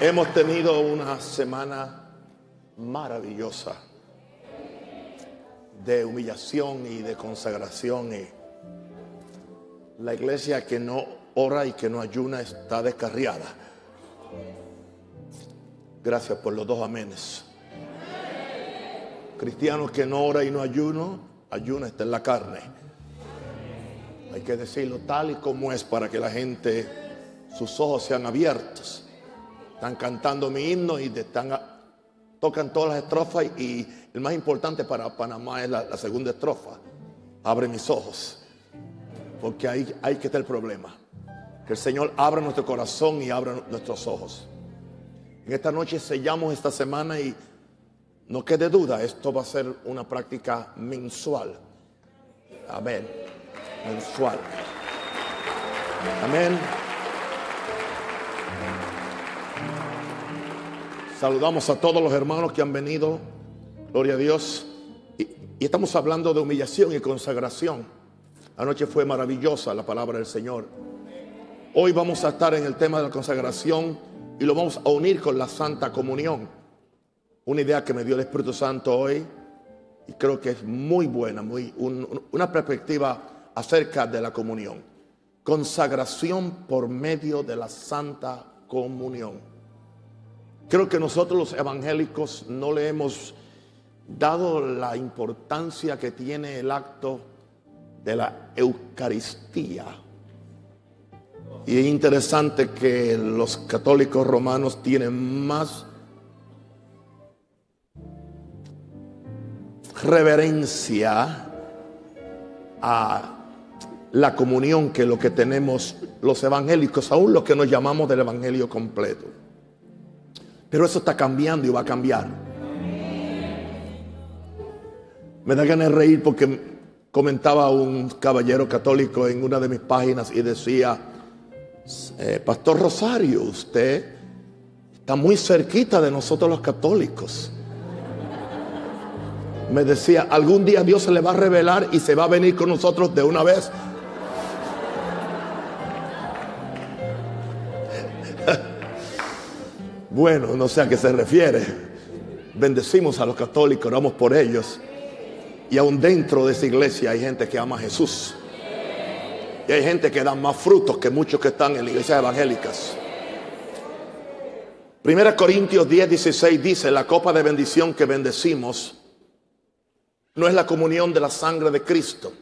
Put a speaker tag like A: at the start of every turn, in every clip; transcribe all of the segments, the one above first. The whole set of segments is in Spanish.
A: Hemos tenido una semana maravillosa de humillación y de consagración. Y la iglesia que no ora y que no ayuna está descarriada. Gracias por los dos amenes. Cristianos que no ora y no ayuno, ayuna está en la carne. Hay que decirlo tal y como es para que la gente, sus ojos sean abiertos. Están cantando mi himno y están, tocan todas las estrofas y el más importante para Panamá es la, segunda estrofa. Abre mis ojos. Porque ahí, hay que estar el problema. Que el Señor abra nuestro corazón y abra nuestros ojos. En esta noche sellamos esta semana y no quede duda, esto va a ser una práctica mensual. Amén. Mensual. Amén. Saludamos a todos los hermanos que han venido. Gloria a Dios. Y, estamos hablando de humillación y consagración. Anoche fue maravillosa la palabra del Señor. Hoy vamos a estar en el tema de la consagración y lo vamos a unir con la Santa Comunión. Una idea que me dio el Espíritu Santo hoy y creo que es muy buena, muy, una perspectiva acerca de la comunión. Consagración por medio de la Santa Comunión. Creo que nosotros los evangélicos no le hemos dado la importancia que tiene el acto de la Eucaristía. Y es interesante que los católicos romanos tienen más reverencia a la comunión que lo que tenemos los evangélicos, aún los que nos llamamos del evangelio completo. Pero eso está cambiando y va a cambiar. Me da ganas de reír porque comentaba un caballero católico en una de mis páginas y decía, eh, Pastor Rosario, usted está muy cerquita de nosotros los católicos. Me decía, algún día Dios se le va a revelar y se va a venir con nosotros de una vez Bueno, no sé a qué se refiere. Bendecimos a los católicos, oramos por ellos. Y aún dentro de esa iglesia hay gente que ama a Jesús. Y hay gente que da más frutos que muchos que están en la iglesia evangélicas. Primera Corintios 10, 16 dice, la copa de bendición que bendecimos no es la comunión de la sangre de Cristo.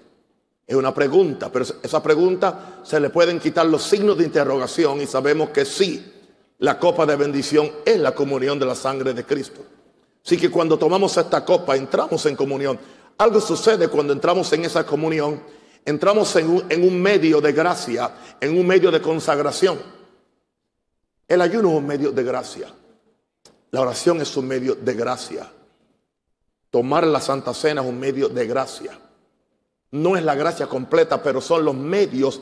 A: Es una pregunta, pero esa pregunta se le pueden quitar los signos de interrogación y sabemos que sí la copa de bendición es la comunión de la sangre de Cristo. Así que cuando tomamos esta copa, entramos en comunión. Algo sucede cuando entramos en esa comunión. Entramos en un, medio de gracia, en un medio de consagración. El ayuno es un medio de gracia. La oración es un medio de gracia. Tomar la Santa Cena es un medio de gracia. No es la gracia completa, pero son los medios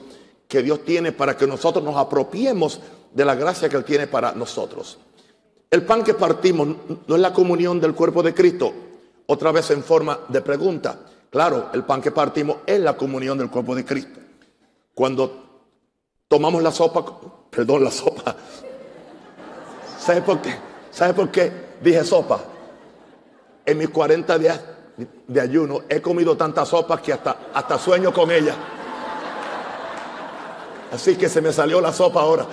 A: que Dios tiene para que nosotros nos apropiemos de la gracia que Él tiene para nosotros. El pan que partimos no es la comunión del cuerpo de Cristo, otra vez en forma de pregunta. Claro, el pan que partimos es la comunión del cuerpo de Cristo. Cuando tomamos la sopa, perdón, la sopa. ¿Sabe por qué? ¿Sabe por qué dije sopa? En mis 40 días de ayuno he comido tanta sopa que hasta, hasta sueño con ella. Así que se me salió la sopa ahora.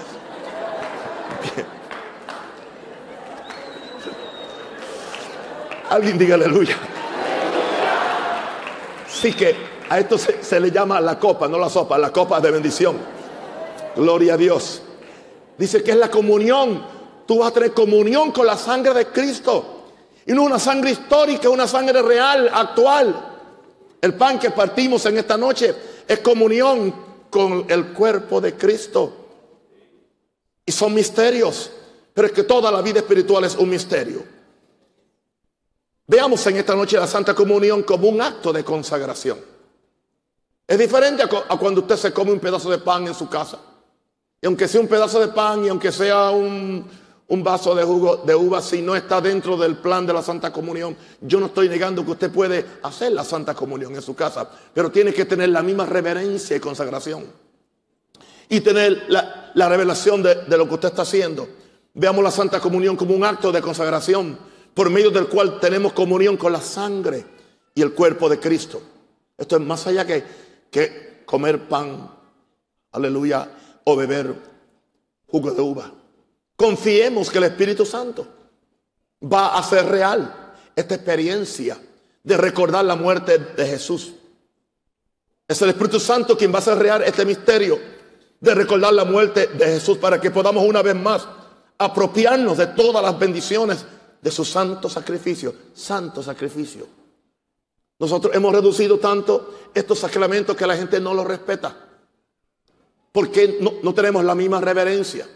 A: Alguien diga aleluya. Así que a esto se, le llama la copa, no la sopa, la copa de bendición. Gloria a Dios. Dice que es la comunión. Tú vas a tener comunión con la sangre de Cristo. Y no una sangre histórica, una sangre real, actual. El pan que partimos en esta noche es comunión con el cuerpo de Cristo. Y son misterios. Pero es que toda la vida espiritual es un misterio. Veamos en esta noche la Santa Comunión como un acto de consagración. Es diferente a, cuando usted se come un pedazo de pan en su casa. Y aunque sea un pedazo de pan y aunque sea un, un vaso de jugo de uva, si no está dentro del plan de la Santa Comunión, yo no estoy negando que usted puede hacer la Santa Comunión en su casa, pero tiene que tener la misma reverencia y consagración y tener la, revelación de, lo que usted está haciendo. Veamos la Santa Comunión como un acto de consagración por medio del cual tenemos comunión con la sangre y el cuerpo de Cristo. Esto es más allá que, que comer pan, aleluya, o beber jugo de uva. Confiemos que el Espíritu Santo va a hacer real esta experiencia de recordar la muerte de Jesús. Es el Espíritu Santo quien va a hacer real este misterio de recordar la muerte de Jesús para que podamos una vez más apropiarnos de todas las bendiciones de su santo sacrificio. Santo sacrificio. Nosotros hemos reducido tanto estos sacramentos que la gente no los respeta. Porque no, no tenemos la misma reverencia.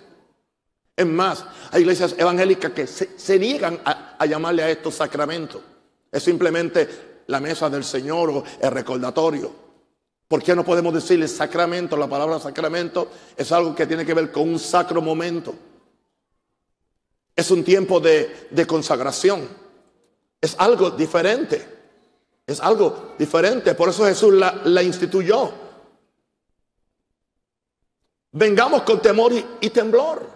A: Es más, hay iglesias evangélicas que se, niegan a, llamarle a estos sacramentos. Es simplemente la mesa del Señor o el recordatorio. ¿Por qué no podemos decirle sacramento? La palabra sacramento es algo que tiene que ver con un sacro momento. Es un tiempo de, consagración. Es algo diferente. Es algo diferente. Por eso Jesús la, instituyó. Vengamos con temor y temblor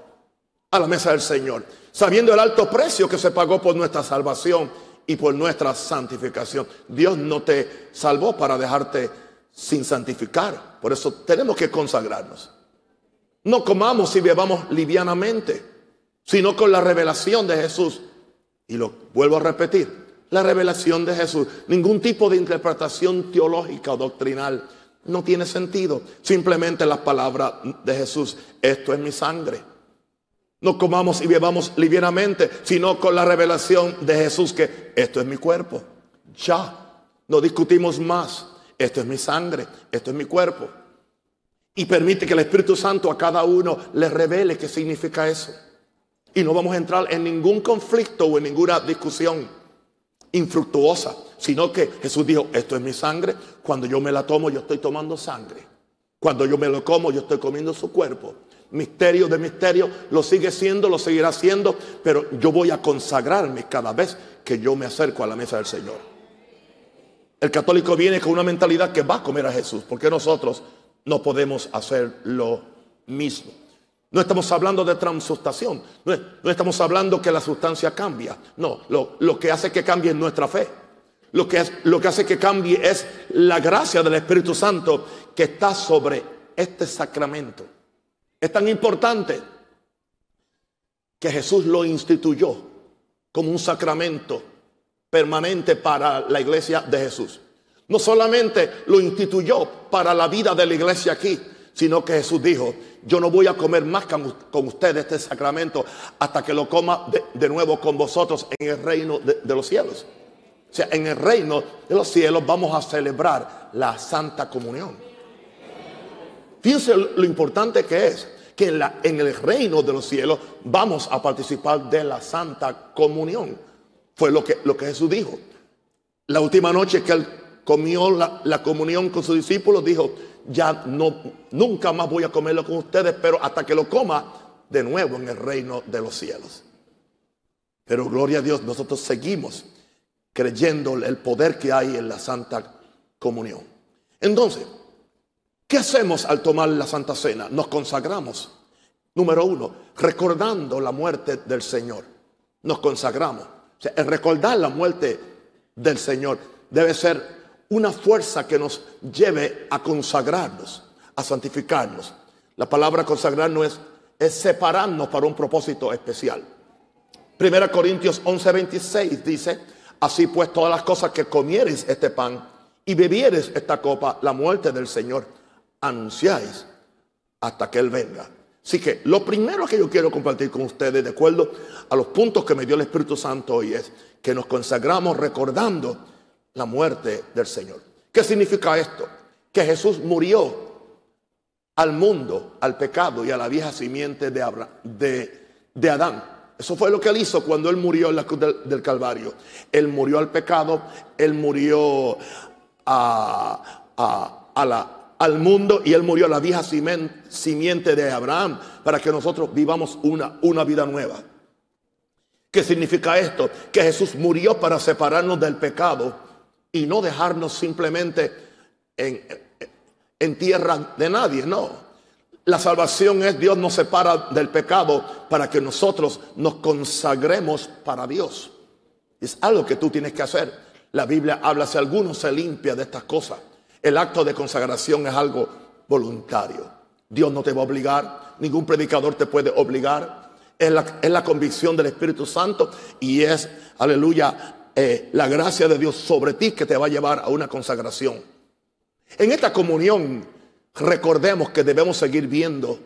A: a la mesa del Señor, sabiendo el alto precio que se pagó por nuestra salvación y por nuestra santificación. Dios no te salvó para dejarte sin santificar. Por eso tenemos que consagrarnos. No comamos y bebamos livianamente, sino con la revelación de Jesús. Y lo vuelvo a repetir, la revelación de Jesús. Ningún tipo de interpretación teológica o doctrinal no tiene sentido. Simplemente las palabras de Jesús. Esto es mi sangre. No comamos y bebamos livianamente, sino con la revelación de Jesús que esto es mi cuerpo. Ya, no discutimos más. Esto es mi sangre, esto es mi cuerpo. Y permite que el Espíritu Santo a cada uno le revele qué significa eso. Y no vamos a entrar en ningún conflicto o en ninguna discusión infructuosa, sino que Jesús dijo, esto es mi sangre, cuando yo me la tomo yo estoy tomando sangre. Cuando yo me lo como yo estoy comiendo su cuerpo. Misterio de misterio, lo sigue siendo, lo seguirá siendo, pero yo voy a consagrarme cada vez que yo me acerco a la mesa del Señor. El católico viene con una mentalidad que va a comer a Jesús, porque nosotros no podemos hacer lo mismo. No estamos hablando de transustación, no, estamos hablando que la sustancia cambia. No, lo, que hace que cambie es nuestra fe. Lo que, lo que hace que cambie es la gracia del Espíritu Santo que está sobre este sacramento. Es tan importante que Jesús lo instituyó como un sacramento permanente para la iglesia de Jesús. No solamente lo instituyó para la vida de la iglesia aquí, sino que Jesús dijo, yo no voy a comer más con ustedes este sacramento hasta que lo coma de, nuevo con vosotros en el reino de, los cielos. O sea, en el reino de los cielos vamos a celebrar la Santa Comunión. Fíjense lo importante que es que en, la, el reino de los cielos vamos a participar de la Santa Comunión. Fue lo que, Jesús dijo. La última noche que él comió la, comunión con sus discípulos, dijo, ya no, nunca más voy a comerlo con ustedes, pero hasta que lo coma de nuevo en el reino de los cielos. Pero gloria a Dios, nosotros seguimos creyendo el poder que hay en la Santa Comunión. Entonces, ¿qué hacemos al tomar la Santa Cena? Nos consagramos. Número uno, recordando la muerte del Señor. Nos consagramos. El recordar la muerte del Señor debe ser una fuerza que nos lleve a consagrarnos, a santificarnos. La palabra consagrarnos es, es separarnos para un propósito especial. Primera Corintios 11:26 dice, así pues todas las cosas que comieres este pan y bebieres esta copa, la muerte del Señor, anunciáis hasta que Él venga. Así que lo primero que yo quiero compartir con ustedes, de acuerdo a los puntos que me dio el Espíritu Santo hoy, es que nos consagramos recordando la muerte del Señor. ¿Qué significa esto? Que Jesús murió al mundo, al pecado y a la vieja simiente de, Adán. Eso fue lo que él hizo cuando él murió en la cruz del, Calvario. Él murió al pecado, él murió a la al mundo y Él murió la vieja simiente de Abraham para que nosotros vivamos una, una vida nueva. ¿Qué significa esto? Que Jesús murió para separarnos del pecado y no dejarnos simplemente en, en tierra de nadie, no. La salvación es Dios nos separa del pecado para que nosotros nos consagremos para Dios. Es algo que tú tienes que hacer. La Biblia habla, si alguno se limpia de estas cosas, el acto de consagración es algo voluntario. Dios no te va a obligar, ningún predicador te puede obligar. Es la, es la convicción del Espíritu Santo y es, aleluya, eh, la gracia de Dios sobre ti que te va a llevar a una consagración. En esta comunión recordemos que debemos seguir viendo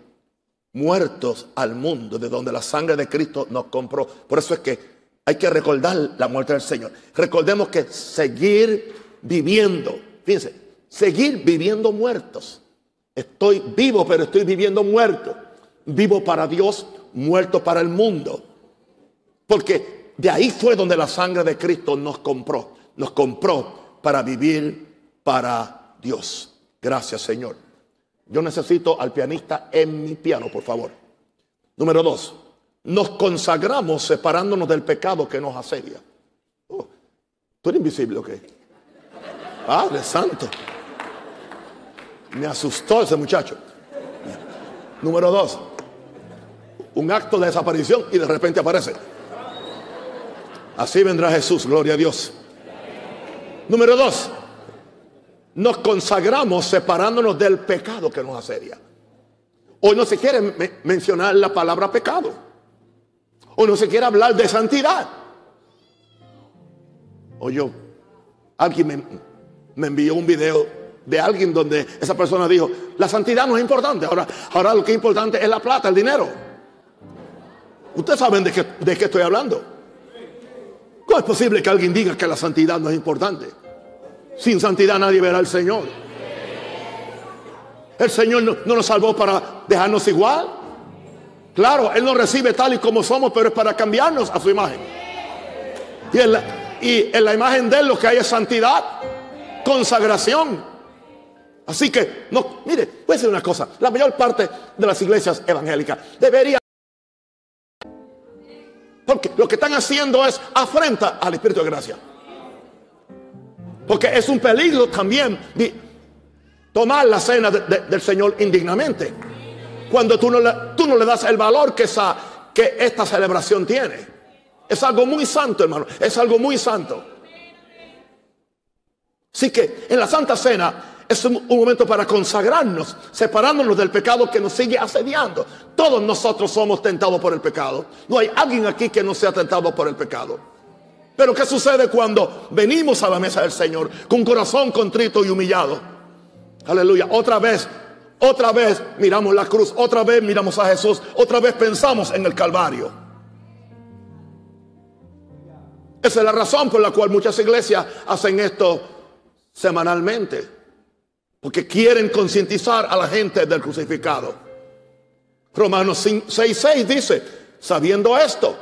A: muertos al mundo de donde la sangre de Cristo nos compró. Por eso es que hay que recordar la muerte del Señor. Recordemos que seguir viviendo, fíjense, seguir viviendo muertos. Estoy vivo, pero estoy viviendo muerto. Vivo para Dios, muerto para el mundo. Porque de ahí fue donde la sangre de Cristo nos compró. Nos compró para vivir para Dios. Gracias, Señor. Yo necesito al pianista en mi piano, por favor. Número dos, nos consagramos separándonos del pecado que nos asedia. Oh, ¿Tú eres invisible o qué? Padre Santo. Me asustó ese muchacho. Número dos, un acto de desaparición y de repente aparece. Así vendrá Jesús, gloria a Dios. Número dos, nos consagramos separándonos del pecado que nos asedia. Hoy no se quiere mencionar la palabra pecado. Hoy no se quiere hablar de santidad. O yo, alguien me, envió un video de alguien donde esa persona dijo, la santidad no es importante. Ahora, ahora lo que es importante es la plata, el dinero. Ustedes saben de qué, de qué estoy hablando. ¿Cómo es posible que alguien diga que la santidad no es importante? Sin santidad nadie verá al Señor. El Señor no, nos salvó para dejarnos igual. Claro, Él nos recibe tal y como somos, pero es para cambiarnos a su imagen. Y en la, y en la imagen de Él lo que hay es santidad, consagración. Así que, no, mire, voy a decir una cosa. La mayor parte de las iglesias evangélicas debería porque lo que están haciendo es afrenta al Espíritu de gracia. Porque es un peligro también tomar la cena del Señor indignamente. Cuando tú no, le, tú no le das el valor que, esa, que esta celebración tiene. Es algo muy santo, hermano. Es algo muy santo. Así que en la Santa Cena es un, momento para consagrarnos, separándonos del pecado que nos sigue asediando. Todos nosotros somos tentados por el pecado. No hay alguien aquí que no sea tentado por el pecado. Pero ¿qué sucede cuando venimos a la mesa del Señor con corazón contrito y humillado? Aleluya. Otra vez, otra vez miramos la cruz, otra vez miramos a Jesús, otra vez pensamos en el Calvario. Esa es la razón por la cual muchas iglesias hacen esto semanalmente. Porque quieren concientizar a la gente del crucificado. Romanos 6:6 dice, sabiendo esto,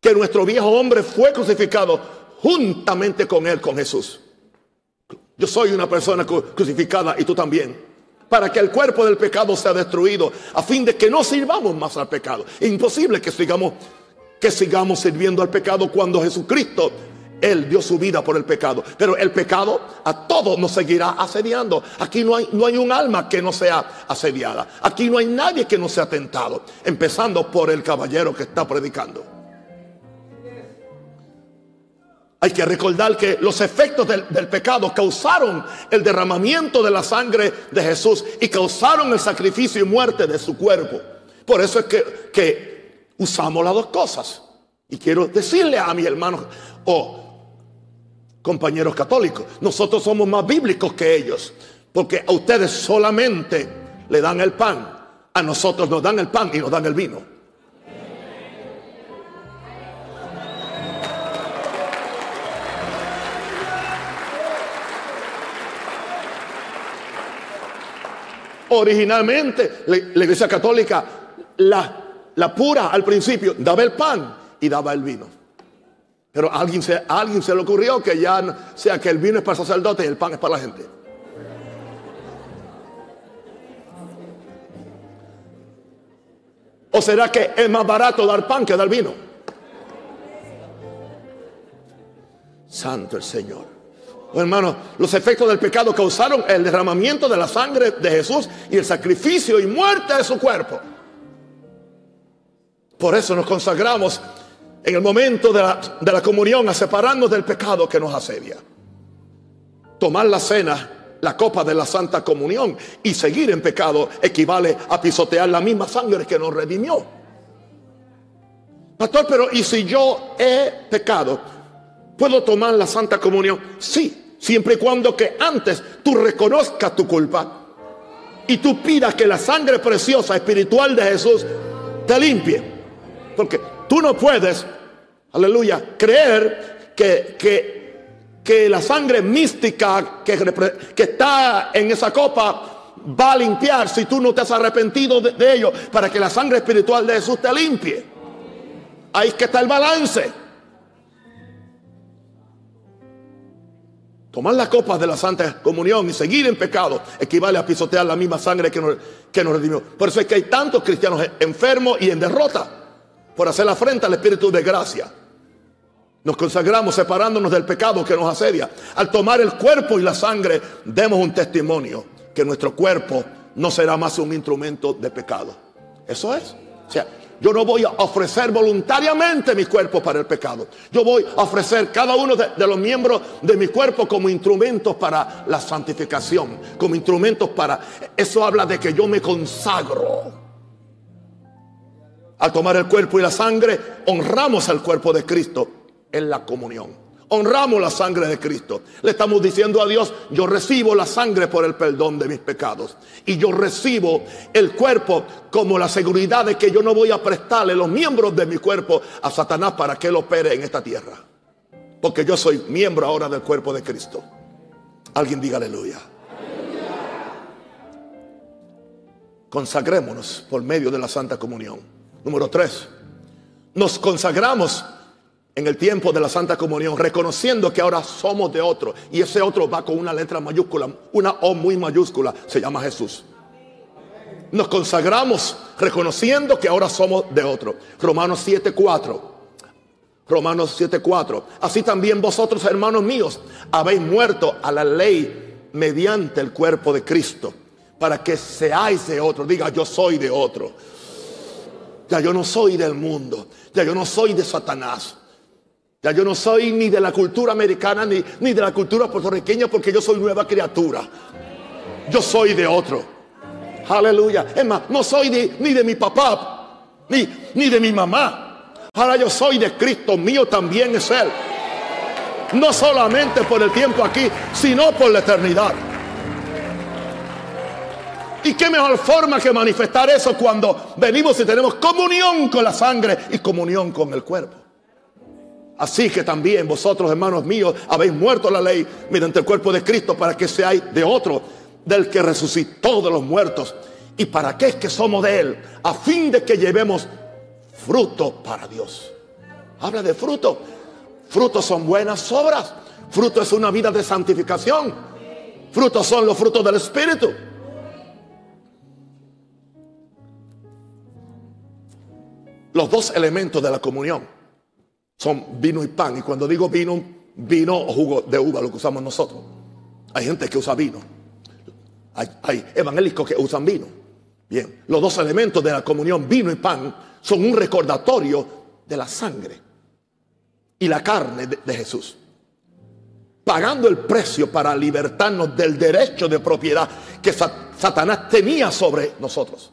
A: que nuestro viejo hombre fue crucificado juntamente con él, con Jesús. Yo soy una persona crucificada y tú también. Para que el cuerpo del pecado sea destruido, a fin de que no sirvamos más al pecado. Imposible que sigamos, que sigamos sirviendo al pecado cuando Jesucristo, Él dio su vida por el pecado. Pero el pecado a todos nos seguirá asediando. Aquí no hay, no hay un alma que no sea asediada. Aquí no hay nadie que no sea tentado. Empezando por el caballero que está predicando. Hay que recordar que los efectos del, del, pecado causaron el derramamiento de la sangre de Jesús y causaron el sacrificio y muerte de su cuerpo. Por eso es que, que usamos las dos cosas. Y quiero decirle a mis hermanos o compañeros católicos, nosotros somos más bíblicos que ellos, porque a ustedes solamente le dan el pan, a nosotros nos dan el pan y nos dan el vino. Originalmente, la, iglesia católica, la, la, pura al principio, daba el pan y daba el vino. Pero a alguien, se, alguien se le ocurrió que ya sea que el vino es para el sacerdote y el pan es para la gente. ¿O será que es más barato dar pan que dar vino? Santo el Señor. Hermanos, los efectos del pecado causaron el derramamiento de la sangre de Jesús y el sacrificio y muerte de su cuerpo. Por eso nos consagramos en el momento de la, de la comunión a separarnos del pecado que nos asedia. Tomar la cena, la copa de la Santa Comunión y seguir en pecado equivale a pisotear la misma sangre que nos redimió. Pastor, pero ¿y si yo he pecado? ¿Puedo tomar la Santa Comunión? Sí, siempre y cuando que antes tú reconozcas tu culpa y tú pidas que la sangre preciosa espiritual de Jesús te limpie. Porque tú no puedes, aleluya, creer que, que, que la sangre mística que, que, está en esa copa va a limpiar si tú no te has arrepentido de, de ello para que la sangre espiritual de Jesús te limpie. Ahí es que está el balance. Tomar la copa de la Santa Comunión y seguir en pecado equivale a pisotear la misma sangre que nos, que nos redimió. Por eso es que hay tantos cristianos enfermos y en derrota por hacer la frente al Espíritu de gracia. Nos consagramos separándonos del pecado que nos asedia. Al tomar el cuerpo y la sangre, demos un testimonio que nuestro cuerpo no será más un instrumento de pecado. Eso es. O sea, yo no voy a ofrecer voluntariamente mi cuerpo para el pecado. Yo voy a ofrecer cada uno de, de, los miembros de mi cuerpo como instrumentos para la santificación, como instrumentos para... Eso habla de que yo me consagro. Al tomar el cuerpo y la sangre, honramos al cuerpo de Cristo en la comunión. Honramos la sangre de Cristo. Le estamos diciendo a Dios, yo recibo la sangre por el perdón de mis pecados. Y yo recibo el cuerpo como la seguridad de que yo no voy a prestarle los miembros de mi cuerpo a Satanás para que él opere en esta tierra. Porque yo soy miembro ahora del cuerpo de Cristo. Alguien diga aleluya. Consagrémonos por medio de la Santa Comunión. Número tres, nos consagramos en el tiempo de la Santa Comunión, reconociendo que ahora somos de otro. Y ese otro va con una letra mayúscula, una O muy mayúscula, se llama Jesús. Nos consagramos reconociendo que ahora somos de otro. Romanos 7:4. Romanos 7:4. Así también vosotros, hermanos míos, habéis muerto a la ley mediante el cuerpo de Cristo, para que seáis de otro. Diga, yo soy de otro. Ya yo no soy del mundo, ya yo no soy de Satanás. Ya yo no soy ni de la cultura americana ni, ni de la cultura puertorriqueña porque yo soy nueva criatura. Yo soy de otro. Aleluya. Es más, no soy ni de mi papá, ni, ni de mi mamá. Ahora yo soy de Cristo, mío también es Él. No solamente por el tiempo aquí, sino por la eternidad. ¿Y qué mejor forma que manifestar eso cuando venimos y tenemos comunión con la sangre y comunión con el cuerpo? Así que también vosotros, hermanos míos, habéis muerto la ley mediante el cuerpo de Cristo para que seáis de otro, del que resucitó de los muertos. ¿Y para qué es que somos de Él? A fin de que llevemos fruto para Dios. Habla de fruto. Frutos son buenas obras. Fruto es una vida de santificación. Frutos son los frutos del Espíritu. Los dos elementos de la comunión son vino y pan. Y cuando digo vino, vino o jugo de uva, lo que usamos nosotros. Hay gente que usa vino. Hay, evangélicos que usan vino. Bien, los dos elementos de la comunión, vino y pan, son un recordatorio de la sangre y la carne de Jesús. Pagando el precio para libertarnos del derecho de propiedad que Satanás tenía sobre nosotros.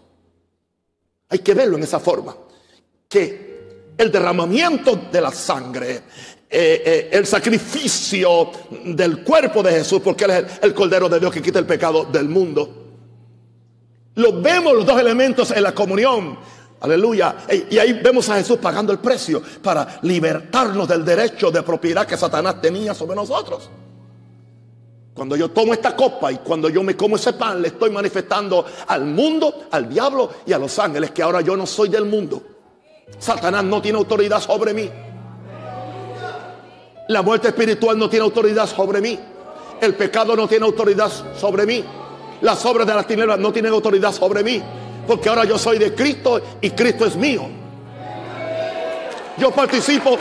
A: Hay que verlo en esa forma. El derramamiento de la sangre, eh, eh, el sacrificio del cuerpo de Jesús, porque Él es el, el, Cordero de Dios que quita el pecado del mundo. Lo vemos los dos elementos en la comunión. Aleluya. Y ahí vemos a Jesús pagando el precio para libertarnos del derecho de propiedad que Satanás tenía sobre nosotros. Cuando yo tomo esta copa y cuando yo me como ese pan, le estoy manifestando al mundo, al diablo y a los ángeles que ahora yo no soy del mundo. Satanás no tiene autoridad sobre mí. La muerte espiritual no tiene autoridad sobre mí. El pecado no tiene autoridad sobre mí. Las obras de las tinieblas no tienen autoridad sobre mí. Porque ahora yo soy de Cristo y Cristo es mío. Yo participo.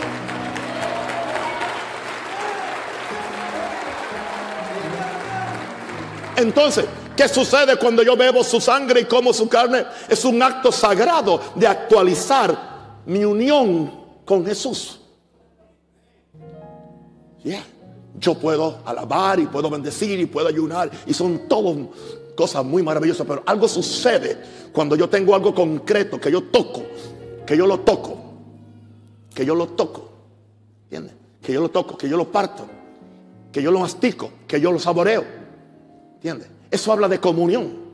A: Entonces, ¿qué sucede cuando yo bebo su sangre y como su carne? Es un acto sagrado de actualizar mi unión con Jesús. Yo puedo alabar y puedo bendecir y puedo ayunar y son todas cosas muy maravillosas, pero algo sucede cuando yo tengo algo concreto que yo toco, que yo lo toco, que yo lo toco, ¿entiendes? Que yo lo toco, que yo lo parto, que yo lo mastico, que yo lo saboreo, ¿entiendes? Eso habla de comunión.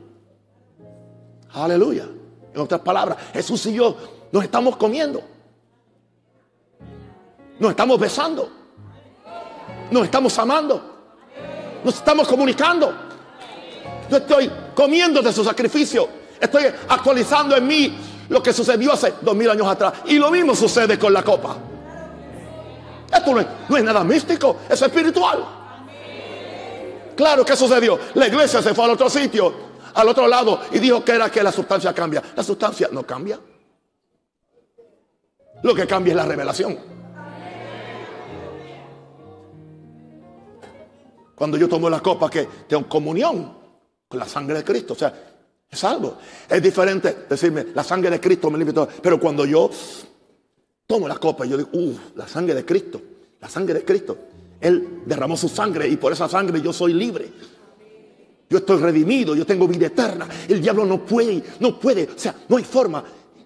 A: Aleluya. En otras palabras, Jesús y yo nos estamos comiendo. Nos estamos besando. Nos estamos amando. Nos estamos comunicando. Yo estoy comiendo de su sacrificio. Estoy actualizando en mí lo que sucedió hace dos mil años atrás. Y lo mismo sucede con la copa. Esto no es, nada místico, es espiritual. Claro, ¿qué sucedió? La iglesia se fue al otro sitio, al otro lado, y dijo que era que la sustancia cambia. La sustancia no cambia. Lo que cambia es la revelación. Cuando yo tomo la copa que tengo comunión con la sangre de Cristo. O sea, es algo. Es diferente decirme, la sangre de Cristo me limpia Pero cuando yo tomo la copa yo digo, uff, la sangre de Cristo, la sangre de Cristo. Él derramó su sangre y por esa sangre yo soy libre. Yo estoy redimido, yo tengo vida eterna. El diablo no puede, no puede, o sea, no hay forma.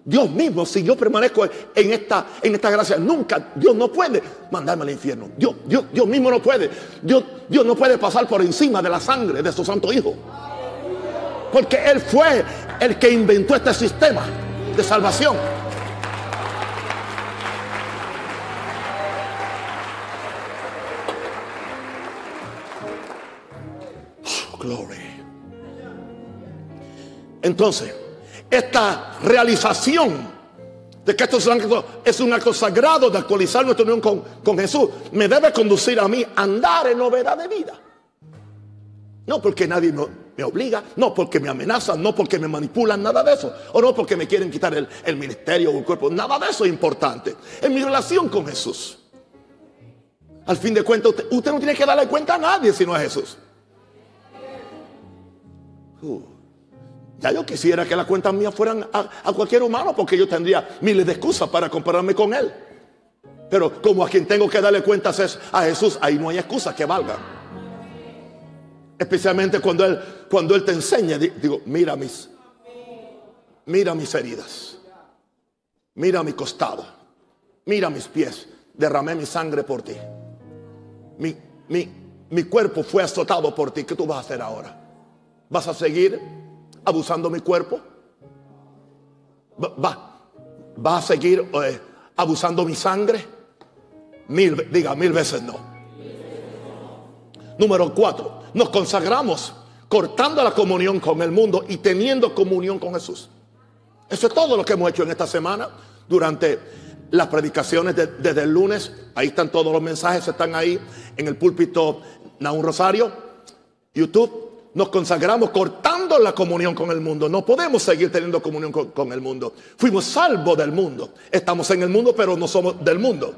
A: Dios mismo, si yo permanezco en esta, en gracia, nunca, Dios no puede mandarme al infierno. Dios, Dios, Dios mismo no puede. Dios, Dios no puede pasar por encima de la sangre de su santo Hijo. Porque Él fue el que inventó este sistema de salvación. Oh. Entonces, esta realización de que esto es un acto, sagrado de actualizar nuestra unión con, con Jesús, me debe conducir a mí a andar en novedad de vida. No porque nadie me, obliga, no porque me amenazan, no porque me manipulan, nada de eso. O no porque me quieren quitar el, el ministerio o el cuerpo, nada de eso es importante. En mi relación con Jesús. Al fin de cuentas, usted, no tiene que darle cuenta a nadie si no a Jesús. Uh. Ya yo quisiera que las cuentas mías fueran a, cualquier humano porque yo tendría miles de excusas para compararme con él. Pero como a quien tengo que darle cuentas es a Jesús, ahí no hay excusas que valgan. Especialmente cuando él, cuando él te enseña, digo, mira mis, mira mis heridas, mira mi costado, mira mis pies, derramé mi sangre por ti. Mi, mi, mi cuerpo fue azotado por ti. ¿Qué tú vas a hacer ahora? ¿Vas a seguir abusando mi cuerpo? ¿Va, va a seguir eh, abusando mi sangre? Mil, diga, mil veces no. Número cuatro, nos consagramos cortando la comunión con el mundo y teniendo comunión con Jesús. Eso es todo lo que hemos hecho en esta semana durante las predicaciones desde el lunes. Ahí están todos los mensajes, están ahí en el púlpito Naun Rosario, YouTube nos consagramos cortando la comunión con el mundo. No podemos seguir teniendo comunión con, el mundo. Fuimos salvos del mundo. Estamos en el mundo, pero no somos del mundo.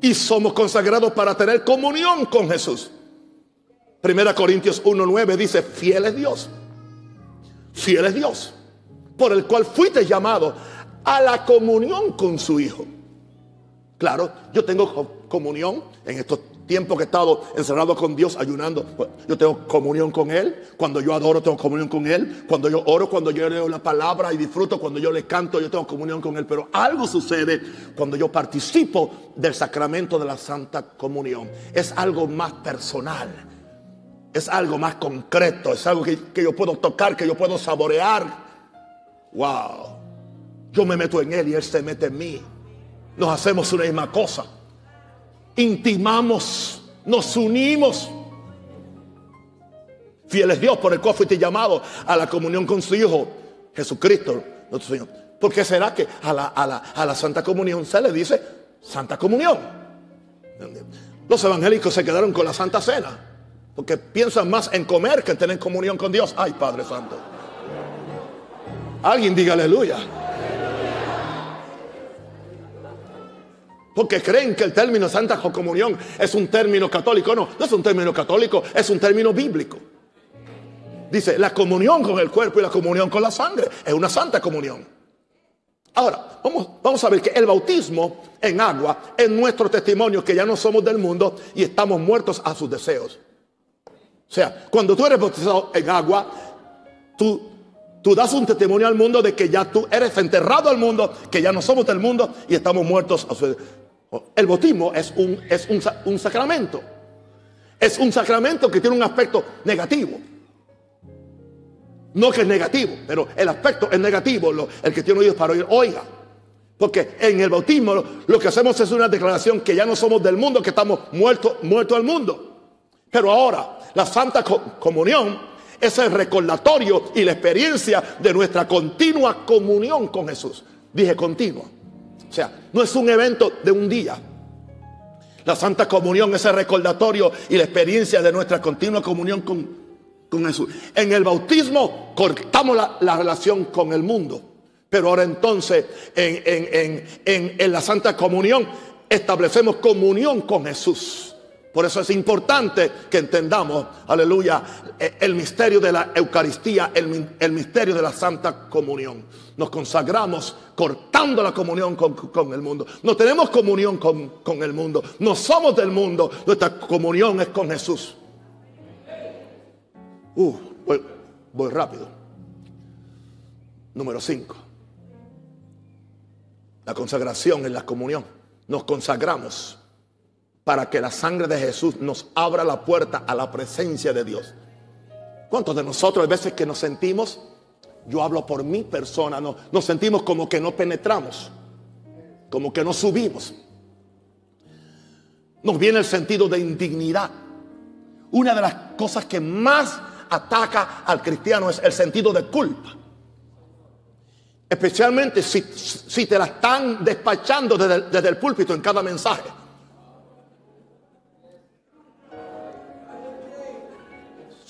A: Y somos consagrados para tener comunión con Jesús. Primera Corintios 1.9 dice, fiel es Dios. Fiel es Dios. Por el cual fuiste llamado a la comunión con su Hijo. Claro, yo tengo comunión en estos tiempo que he estado encerrado con Dios, ayunando, pues, yo tengo comunión con Él. Cuando yo adoro, tengo comunión con Él. Cuando yo oro, cuando yo leo la palabra y disfruto, cuando yo le canto, yo tengo comunión con Él. Pero algo sucede cuando yo participo del sacramento de la Santa Comunión. Es algo más personal. Es algo más concreto. Es algo que, que yo puedo tocar, que yo puedo saborear. Wow. Yo me meto en Él y Él se mete en mí. Nos hacemos una misma cosa intimamos, nos unimos. Fiel es Dios por el cual fuiste llamado a la comunión con su Hijo, Jesucristo, nuestro Señor. ¿Por qué será que a la, a la Santa Comunión se le dice Santa Comunión? Los evangélicos se quedaron con la Santa Cena, porque piensan más en comer que en tener comunión con Dios. Ay, Padre Santo. Alguien diga aleluya. Porque creen que el término Santa Comunión es un término católico. No, no es un término católico, es un término bíblico. Dice, la comunión con el cuerpo y la comunión con la sangre es una santa comunión. Ahora, vamos, vamos a ver que el bautismo en agua es nuestro testimonio que ya no somos del mundo y estamos muertos a sus deseos. O sea, cuando tú eres bautizado en agua, tú, tú das un testimonio al mundo de que ya tú eres enterrado al mundo, que ya no somos del mundo y estamos muertos a su El bautismo es un, es un, un sacramento. Es un sacramento que tiene un aspecto negativo. No que es negativo, pero el aspecto es negativo, el que tiene oídos para oír, oiga. Porque en el bautismo lo, que hacemos es una declaración que ya no somos del mundo, que estamos muertos muerto al mundo. Pero ahora, la Santa Comunión es el recordatorio y la experiencia de nuestra continua comunión con Jesús. Dije continua. O sea, no es un evento de un día. La Santa Comunión es el recordatorio y la experiencia de nuestra continua comunión con, con Jesús. En el bautismo cortamos la, relación con el mundo. Pero ahora entonces en, en, la Santa Comunión establecemos comunión con Jesús. Por eso es importante que entendamos, aleluya, e, el misterio de la Eucaristía, el, misterio de la Santa Comunión. Nos consagramos cortando la comunión con, el mundo. No tenemos comunión con, con el mundo. No somos del mundo. Nuestra comunión es con Jesús. Uh, voy, rápido. Número 5. La consagración en la comunión. Nos consagramos para que la sangre de Jesús nos abra la puerta a la presencia de Dios. ¿Cuántos de nosotros, a veces que nos sentimos, yo hablo por mi persona, no, nos sentimos como que no penetramos, como que no subimos? Nos viene el sentido de indignidad. Una de las cosas que más ataca al cristiano es el sentido de culpa. Especialmente si, te la están despachando desde, el púlpito en cada mensaje.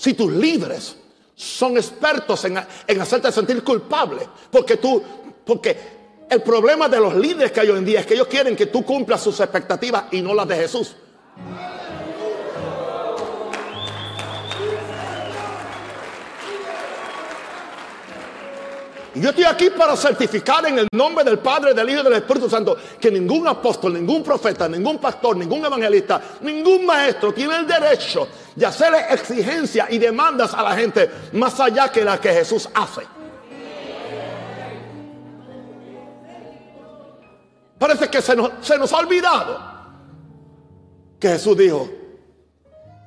A: Si tus líderes son expertos en, en, hacerte sentir culpable, porque tú, porque el problema de los líderes que hay hoy en día es que ellos quieren que tú cumplas sus expectativas y no las de Jesús. Y yo estoy aquí para certificar en el nombre del Padre, del Hijo y del Espíritu Santo que ningún apóstol, ningún profeta, ningún pastor, ningún evangelista, ningún maestro tiene el derecho de hacerle exigencias y demandas a la gente más allá que la que Jesús hace. Parece que se nos, se nos ha olvidado que Jesús dijo,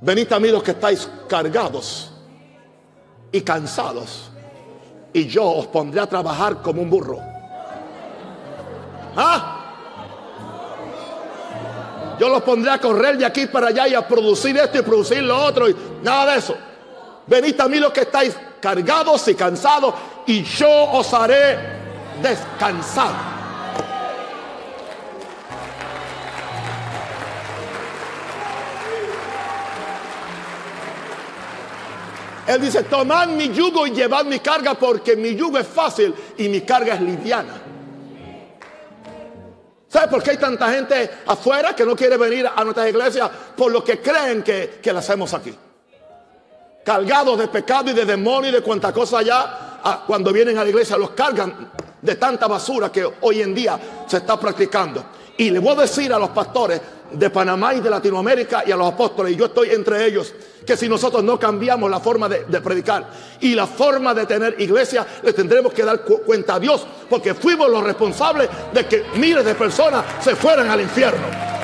A: venid a mí los que estáis cargados y cansados y yo os pondré a trabajar como un burro. ¿Ah? Yo los pondré a correr de aquí para allá y a producir esto y producir lo otro y nada de eso. Venid a mí los que estáis cargados y cansados y yo os haré descansar. Él dice, tomad mi yugo y llevad mi carga porque mi yugo es fácil y mi carga es liviana. ¿Sabe por qué hay tanta gente afuera que no quiere venir a nuestras iglesias? Por lo que creen que, que la hacemos aquí. Cargados de pecado y de demonio y de cuanta cosa allá, ah, cuando vienen a la iglesia los cargan de tanta basura que hoy en día se está practicando. Y le voy a decir a los pastores de Panamá y de Latinoamérica y a los apóstoles, y yo estoy entre ellos, que si nosotros no cambiamos la forma de, predicar y la forma de tener iglesia, le tendremos que dar cuenta a Dios, porque fuimos los responsables de que miles de personas se fueran al infierno.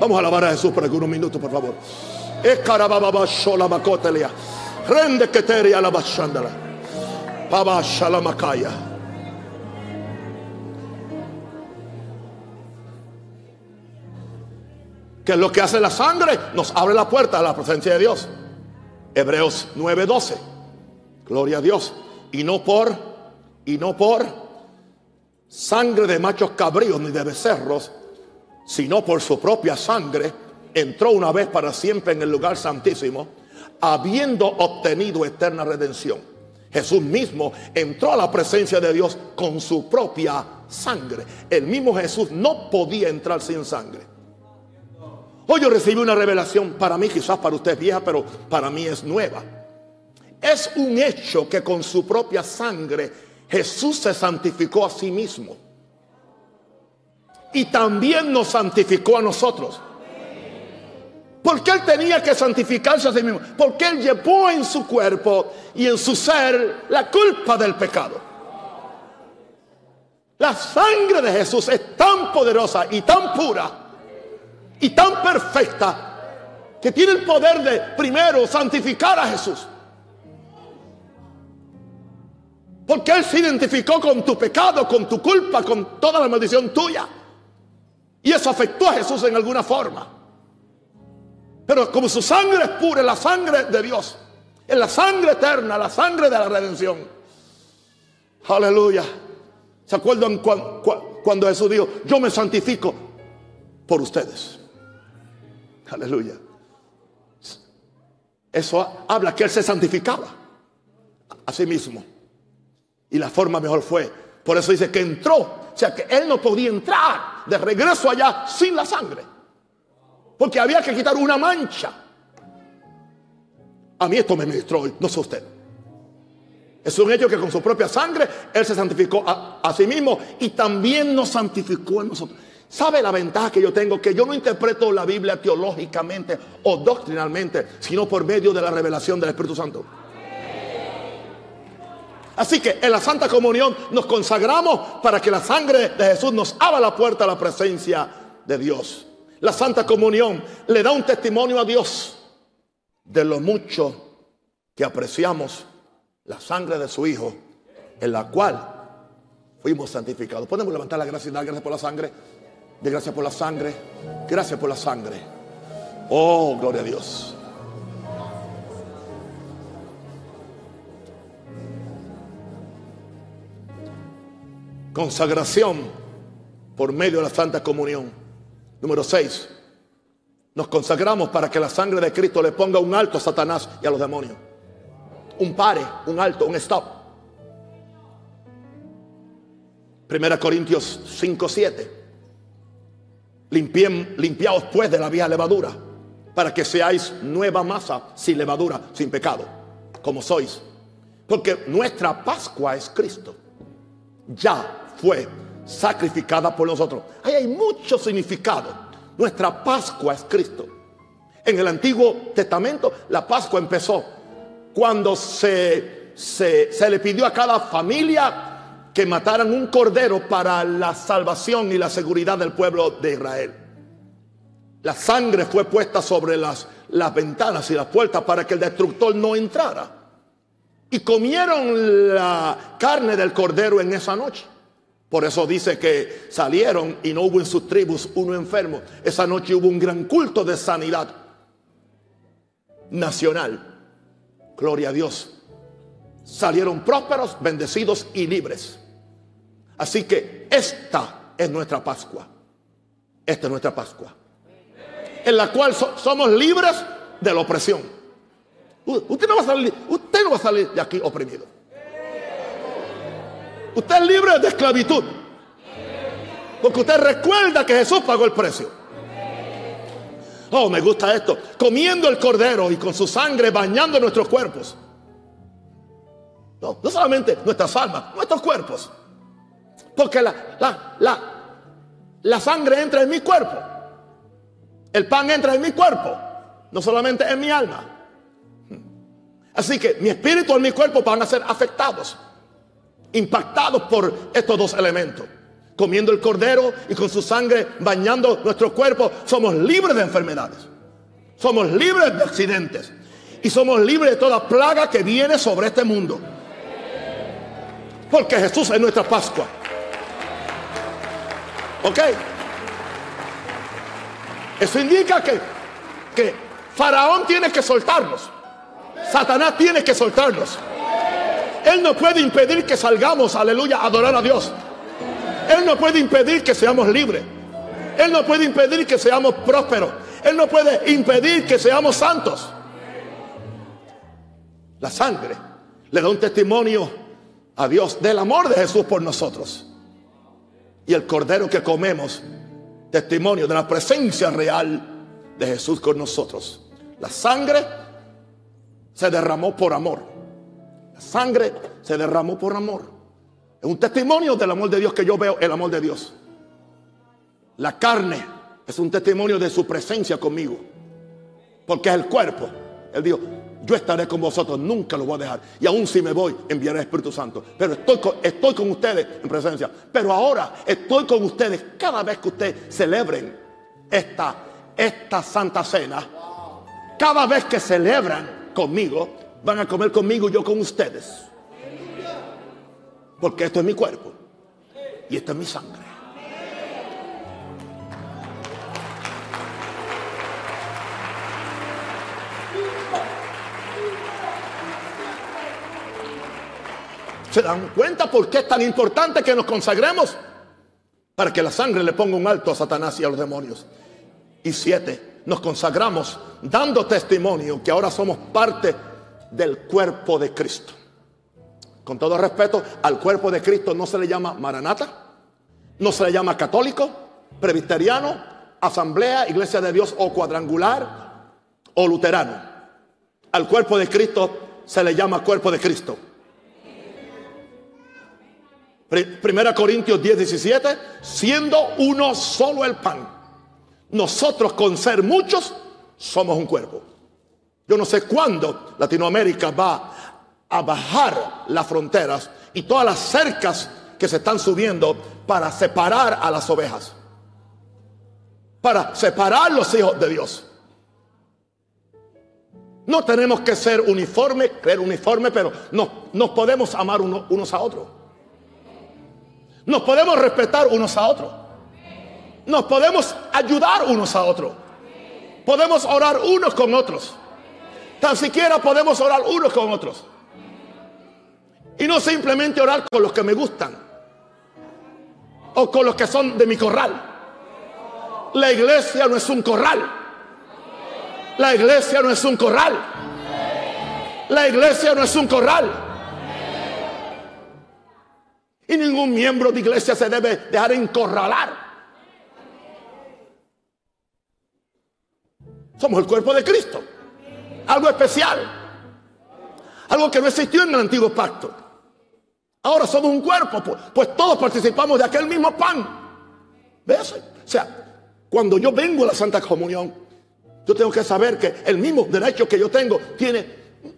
A: Vamos a alabar a Jesús por algunos minutos, por favor. Rende que te es lo que hace la sangre? Nos abre la puerta a la presencia de Dios. Hebreos 9:12. Gloria a Dios. Y no por, y no por sangre de machos cabríos ni de becerros, sino por su propia sangre, entró una vez para siempre en el lugar santísimo, habiendo obtenido eterna redención. Jesús mismo entró a la presencia de Dios con su propia sangre. El mismo Jesús no podía entrar sin sangre. Hoy yo recibí una revelación, para mí quizás para usted es vieja, pero para mí es nueva. Es un hecho que con su propia sangre Jesús se santificó a sí mismo. Y también nos santificó a nosotros. Porque Él tenía que santificarse a sí mismo. Porque Él llevó en su cuerpo y en su ser la culpa del pecado. La sangre de Jesús es tan poderosa y tan pura y tan perfecta que tiene el poder de primero santificar a Jesús. Porque Él se identificó con tu pecado, con tu culpa, con toda la maldición tuya. Y eso afectó a Jesús en alguna forma. Pero como su sangre es pura, la sangre de Dios, es la sangre eterna, la sangre de la redención. Aleluya. ¿Se acuerdan cuando, cuando Jesús dijo, yo me santifico por ustedes? Aleluya. Eso habla que Él se santificaba a sí mismo. Y la forma mejor fue. Por eso dice que entró. O sea que Él no podía entrar de regreso allá sin la sangre. Porque había que quitar una mancha. A mí esto me ministró hoy, no sé usted. Es un hecho que con su propia sangre Él se santificó a, a sí mismo y también nos santificó a nosotros. ¿Sabe la ventaja que yo tengo? Que yo no interpreto la Biblia teológicamente o doctrinalmente, sino por medio de la revelación del Espíritu Santo. Así que en la Santa Comunión nos consagramos para que la sangre de Jesús nos abra la puerta a la presencia de Dios. La Santa Comunión le da un testimonio a Dios de lo mucho que apreciamos la sangre de su Hijo, en la cual fuimos santificados. Podemos levantar la gracia y dar gracias por la sangre. De gracias por la sangre. Gracias por la sangre. Oh, gloria a Dios. Consagración por medio de la Santa Comunión. Número 6. Nos consagramos para que la sangre de Cristo le ponga un alto a Satanás y a los demonios. Un pare, un alto, un stop. Primera Corintios 5, 7 limpiaos pues de la vieja levadura, para que seáis nueva masa sin levadura, sin pecado, como sois. Porque nuestra Pascua es Cristo. Ya fue sacrificada por nosotros. Ahí hay mucho significado. Nuestra Pascua es Cristo. En el Antiguo Testamento la Pascua empezó cuando se, se, se le pidió a cada familia que mataran un cordero para la salvación y la seguridad del pueblo de Israel. La sangre fue puesta sobre las, las ventanas y las puertas para que el destructor no entrara. Y comieron la carne del cordero en esa noche. Por eso dice que salieron y no hubo en sus tribus uno enfermo. Esa noche hubo un gran culto de sanidad nacional. Gloria a Dios. Salieron prósperos, bendecidos y libres. Así que esta es nuestra Pascua. Esta es nuestra Pascua. En la cual somos libres de la opresión. Usted no, va a salir, usted no va a salir de aquí oprimido. Usted es libre de esclavitud. Porque usted recuerda que Jesús pagó el precio. Oh, me gusta esto. Comiendo el cordero y con su sangre bañando nuestros cuerpos. No, no solamente nuestras almas, nuestros cuerpos. Porque la, la, la, sangre entra en mi cuerpo. El pan entra en mi cuerpo. No solamente en mi alma. Así que mi espíritu y mi cuerpo van a ser afectados. Impactados por estos dos elementos. Comiendo el cordero y con su sangre bañando nuestro cuerpo. Somos libres de enfermedades. Somos libres de accidentes. Y somos libres de toda plaga que viene sobre este mundo. Porque Jesús es nuestra Pascua. ¿Ok? Eso indica que, que Faraón tiene que soltarnos. Satanás tiene que soltarnos. Él no puede impedir que salgamos, aleluya, a adorar a Dios. Él no puede impedir que seamos libres. Él no puede impedir que seamos prósperos. Él no puede impedir que seamos santos. La sangre le da un testimonio a Dios del amor de Jesús por nosotros. Y el cordero que comemos, testimonio de la presencia real de Jesús con nosotros. La sangre se derramó por amor. Sangre se derramó por amor. Es un testimonio del amor de Dios que yo veo el amor de Dios. La carne es un testimonio de su presencia conmigo. Porque es el cuerpo. Él dijo, yo estaré con vosotros, nunca lo voy a dejar. Y aún si me voy, enviaré el Espíritu Santo. Pero estoy con, estoy con ustedes en presencia. Pero ahora estoy con ustedes cada vez que ustedes celebren esta, esta Santa Cena. Cada vez que celebran conmigo, van a comer conmigo y yo con ustedes. Porque esto es mi cuerpo. Y esto es mi sangre. ¿Se dan cuenta por qué es tan importante que nos consagremos? Para que la sangre le ponga un alto a Satanás y a los demonios. Y siete, nos consagramos dando testimonio que ahora somos parte del cuerpo de Cristo. Con todo respeto, al cuerpo de Cristo no se le llama maranata, no se le llama católico, presbiteriano, asamblea, iglesia de Dios o cuadrangular o luterano. Al cuerpo de Cristo se le llama cuerpo de Cristo. Primera Corintios 10, 17, siendo uno solo el pan. Nosotros con ser muchos somos un cuerpo. Yo no sé cuándo Latinoamérica va a bajar las fronteras y todas las cercas que se están subiendo para separar a las ovejas. Para separar los hijos de Dios. No tenemos que ser uniforme, creer uniforme, pero no, nos podemos amar unos a otros. Nos podemos respetar unos a otros. Nos podemos ayudar unos a otros. Podemos orar unos con otros. Tan siquiera podemos orar unos con otros. Y no simplemente orar con los que me gustan. O con los que son de mi corral. La iglesia no es un corral. La iglesia no es un corral. La iglesia no es un corral. Y ningún miembro de iglesia se debe dejar encorralar. Somos el cuerpo de Cristo. Algo especial. Algo que no existió en el antiguo pacto. Ahora somos un cuerpo, pues, todos participamos de aquel mismo pan. ¿Ves? O sea, cuando yo vengo a la Santa Comunión, yo tengo que saber que el mismo derecho que yo tengo tiene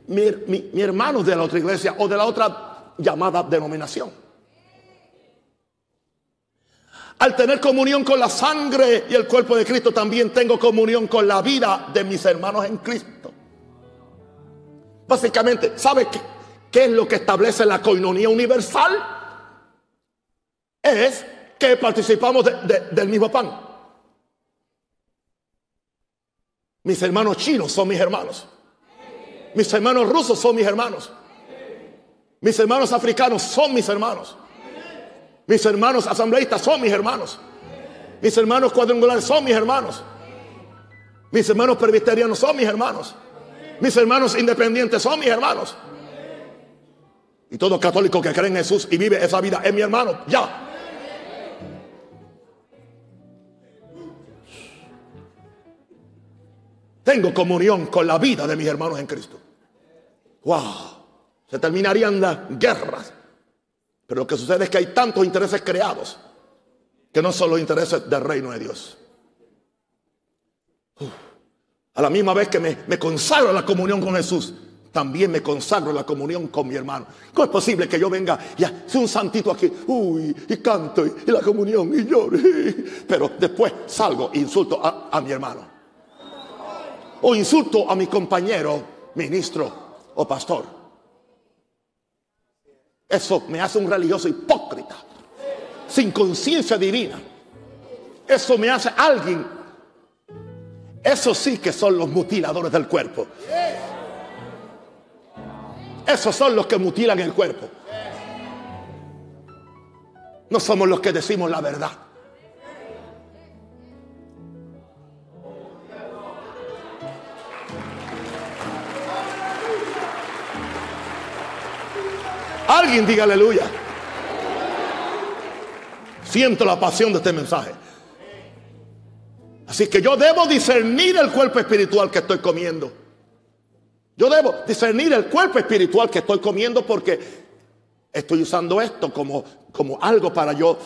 A: mi, mi hermano de la otra iglesia o de la otra llamada denominación. Al tener comunión con la sangre y el cuerpo de Cristo, también tengo comunión con la vida de mis hermanos en Cristo. Básicamente, ¿sabe qué, qué es lo que establece la coinonía universal? Es que participamos del mismo pan. Mis hermanos chinos son mis hermanos. Mis hermanos rusos son mis hermanos. Mis hermanos africanos son mis hermanos. Mis hermanos asambleístas son mis hermanos. Mis hermanos cuadrangulares son mis hermanos. Mis hermanos presbiterianos son mis hermanos. Mis hermanos independientes son mis hermanos. Y todo católico que cree en Jesús y vive esa vida es mi hermano. Ya. Tengo comunión con la vida de mis hermanos en Cristo. Wow. Se terminarían las guerras pero lo que sucede es que hay tantos intereses creados que no son los intereses del reino de Dios. A la misma vez que me, consagro a la comunión con Jesús, también me consagro a la comunión con mi hermano. ¿Cómo es posible que yo venga y sea un santito aquí, uy, y canto y, la comunión y lloro, pero después salgo e insulto a, a mi hermano? O insulto a mi compañero, ministro o pastor. Eso me hace un religioso hipócrita, sin conciencia divina. Eso me hace alguien. Esos sí que son los mutiladores del cuerpo. Esos son los que mutilan el cuerpo. No somos los que decimos la verdad. Alguien diga aleluya. Siento la pasión de este mensaje. Así que yo debo discernir el cuerpo espiritual que estoy comiendo. Yo debo discernir el cuerpo espiritual que estoy comiendo porque estoy usando esto como, como algo para yo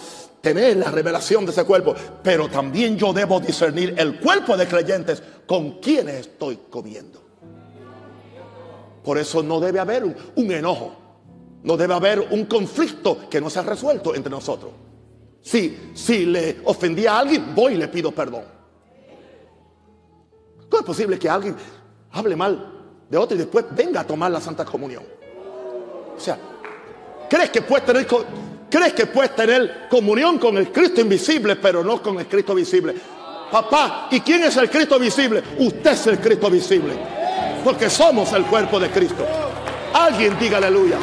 A: tener la revelación de ese cuerpo. Pero también yo debo discernir el cuerpo de creyentes con quienes estoy comiendo. Por eso no debe haber un, enojo. No debe haber un conflicto que no se ha resuelto entre nosotros. Si, si le ofendí a alguien, voy y le pido perdón. ¿Cómo es posible que alguien hable mal de otro y después venga a tomar la Santa Comunión? O sea, ¿crees que puedes tener, crees que puedes tener comunión con el Cristo invisible, pero no con el Cristo visible? Papá, ¿y quién es el Cristo visible? Usted es el Cristo visible. Porque somos el cuerpo de Cristo. Alguien diga aleluya.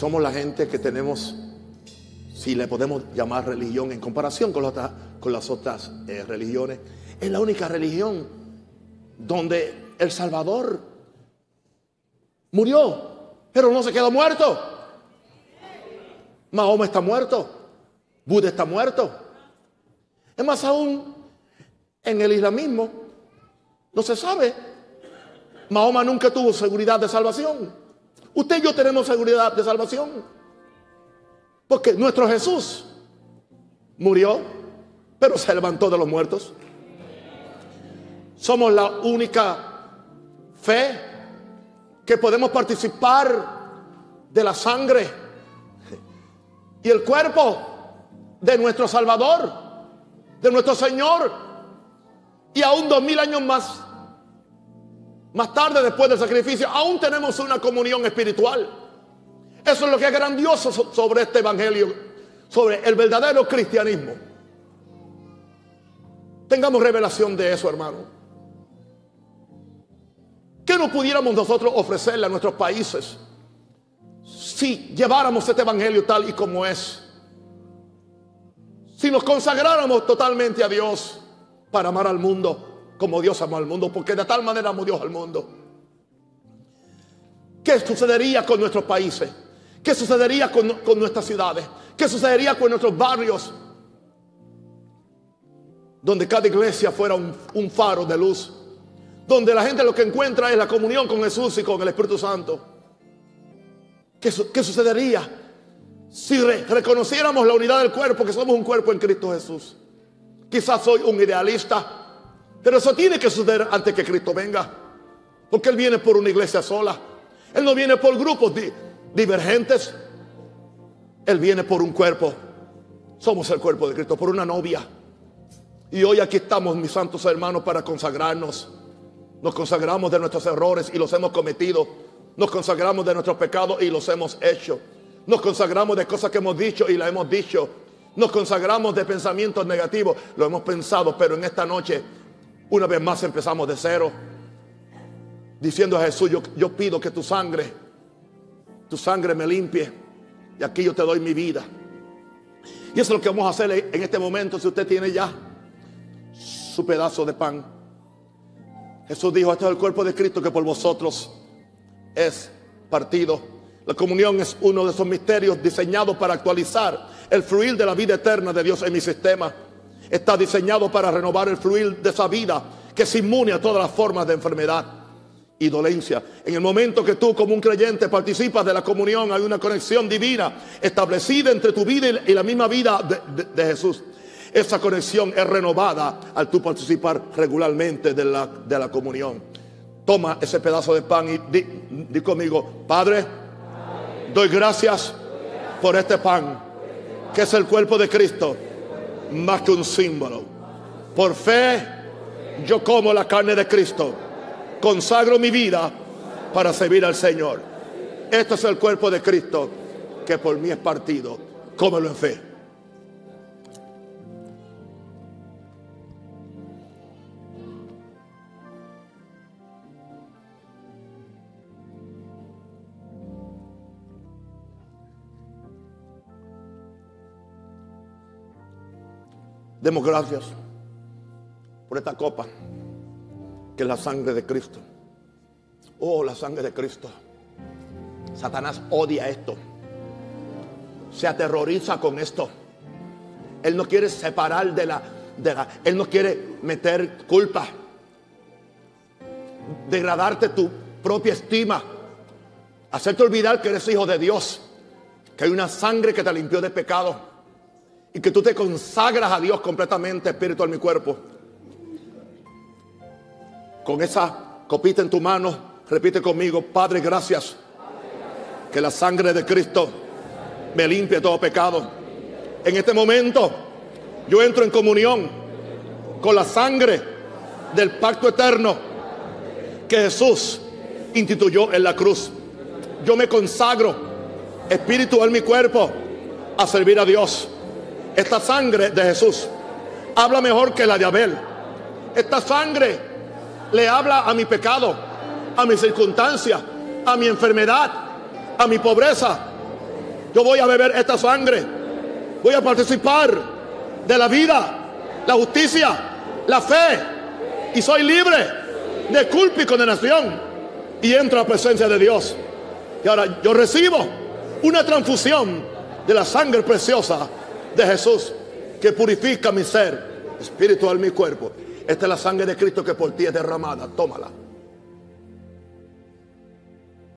A: Somos la gente que tenemos, si le podemos llamar religión en comparación con, las otras eh, religiones, es la única religión donde el Salvador murió, pero no se quedó muerto. Mahoma está muerto, Buda está muerto. Es más aún, en el islamismo no se sabe. Mahoma nunca tuvo seguridad de salvación. Usted y yo tenemos seguridad de salvación. Porque nuestro Jesús murió, pero se levantó de los muertos. Somos la única fe que podemos participar de la sangre y el cuerpo de nuestro Salvador, de nuestro Señor, y aún dos mil años más más tarde, después del sacrificio, aún tenemos una comunión espiritual. Eso es lo que es grandioso sobre este evangelio, sobre el verdadero cristianismo. Tengamos revelación de eso, hermano. ¿Qué no pudiéramos nosotros ofrecerle a nuestros países si lleváramos este evangelio tal y como es? Si nos consagráramos totalmente a Dios para amar al mundo como Dios amó al mundo, porque de tal manera amó Dios al mundo. ¿Qué sucedería con nuestros países? ¿Qué sucedería con, nuestras ciudades? ¿Qué sucedería con nuestros barrios? Donde cada iglesia fuera un, faro de luz. Donde la gente lo que encuentra es la comunión con Jesús y con el Espíritu Santo. ¿Qué, qué sucedería si reconociéramos la unidad del cuerpo, que somos un cuerpo en Cristo Jesús? Quizás soy un idealista pero eso tiene que suceder antes que Cristo venga. Porque Él viene por una iglesia sola. Él no viene por grupos divergentes. Él viene por un cuerpo. Somos el cuerpo de Cristo, por una novia. Y hoy aquí estamos, mis santos hermanos, para consagrarnos. Nos consagramos de nuestros errores y los hemos cometido. Nos consagramos de nuestros pecados y los hemos hecho. Nos consagramos de cosas que hemos dicho y las hemos dicho. Nos consagramos de pensamientos negativos. Lo hemos pensado, pero en esta noche una vez más empezamos de cero, diciendo a Jesús, yo, pido que tu sangre, tu sangre me limpie, y aquí yo te doy mi vida. Y eso es lo que vamos a hacer en este momento, si usted tiene ya su pedazo de pan. Jesús dijo, esto es el cuerpo de Cristo que por vosotros es partido. La comunión es uno de esos misterios diseñados para actualizar el fluir de la vida eterna de Dios en mi sistema está diseñado para renovar el fluir de esa vida que es inmune a todas las formas de enfermedad y dolencia. En el momento que tú como un creyente participas de la comunión, hay una conexión divina establecida entre tu vida y la misma vida de, Jesús. Esa conexión es renovada al tú participar regularmente de la, de la comunión. Toma ese pedazo de pan y di, di conmigo, Padre, doy gracias por este pan, que es el cuerpo de Cristo más que un símbolo. Por fe, yo como la carne de Cristo. Consagro mi vida para servir al Señor. Este es el cuerpo de Cristo que por mí es partido. Cómelo en fe. Demos gracias por esta copa, que es la sangre de Cristo. Oh, la sangre de Cristo. Satanás odia esto. Se aterroriza con esto. Él no quiere separar de la, de la, Él no quiere meter culpa. Degradarte tu propia estima. Hacerte olvidar que eres hijo de Dios. Que hay una sangre que te limpió de pecado. Y que tú te consagras a Dios completamente, espíritu, en mi cuerpo. Con esa copita en tu mano, repite conmigo, Padre, gracias. Que la sangre de Cristo me limpie todo pecado. En este momento yo entro en comunión con la sangre del pacto eterno que Jesús instituyó en la cruz. Yo me consagro, espíritu en mi cuerpo, a servir a Dios. Esta sangre de Jesús habla mejor que la de Abel. Esta sangre le habla a mi pecado, a mi circunstancia, a mi enfermedad, a mi pobreza. Yo voy a beber esta sangre. Voy a participar de la vida, la justicia, la fe. Y soy libre de culpa y condenación. Y entro a la presencia de Dios. Y ahora yo recibo una transfusión de la sangre preciosa de Jesús que purifica mi ser, espiritual, mi cuerpo. Esta es la sangre de Cristo que por ti es derramada. Tómala.